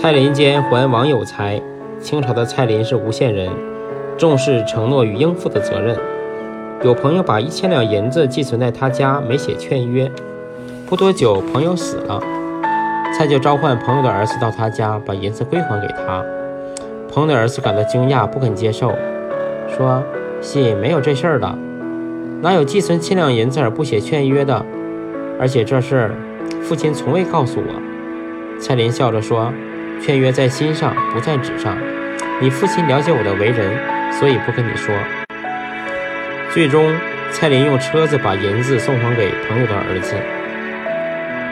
蔡林间还王有才。清朝的蔡林是无限人，重视承诺与应付的责任。有朋友把一千两银子寄存在他家，没写劝约。不多久，朋友死了，蔡就召唤朋友的儿子到他家，把银子归还给他。朋友的儿子感到惊讶，不肯接受，说：“信没有这事儿的，哪有寄存千两银子而不写劝约的？而且这事儿，父亲从未告诉我。”蔡林笑着说。劝约在心上，不在纸上。你父亲了解我的为人，所以不跟你说。最终，蔡林用车子把银子送还给朋友的儿子。